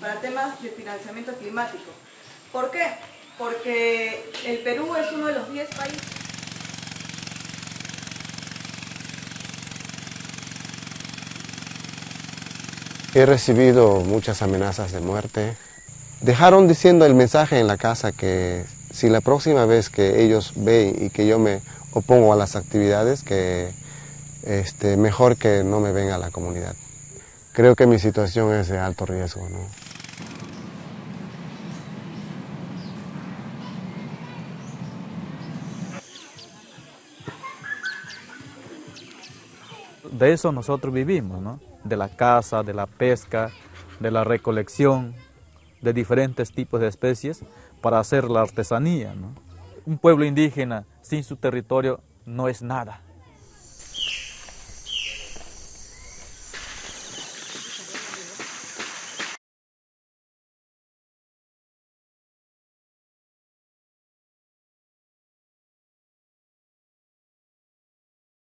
para temas de financiamiento climático. ¿Por qué? Porque el Perú es uno de los 10 países He recibido muchas amenazas de muerte. Dejaron diciendo el mensaje en la casa que si la próxima vez que ellos ven y que yo me opongo a las actividades, que este, mejor que no me venga a la comunidad. Creo que mi situación es de alto riesgo. ¿no? De eso nosotros vivimos, ¿no? de la caza, de la pesca, de la recolección de diferentes tipos de especies para hacer la artesanía. ¿no? Un pueblo indígena sin su territorio no es nada.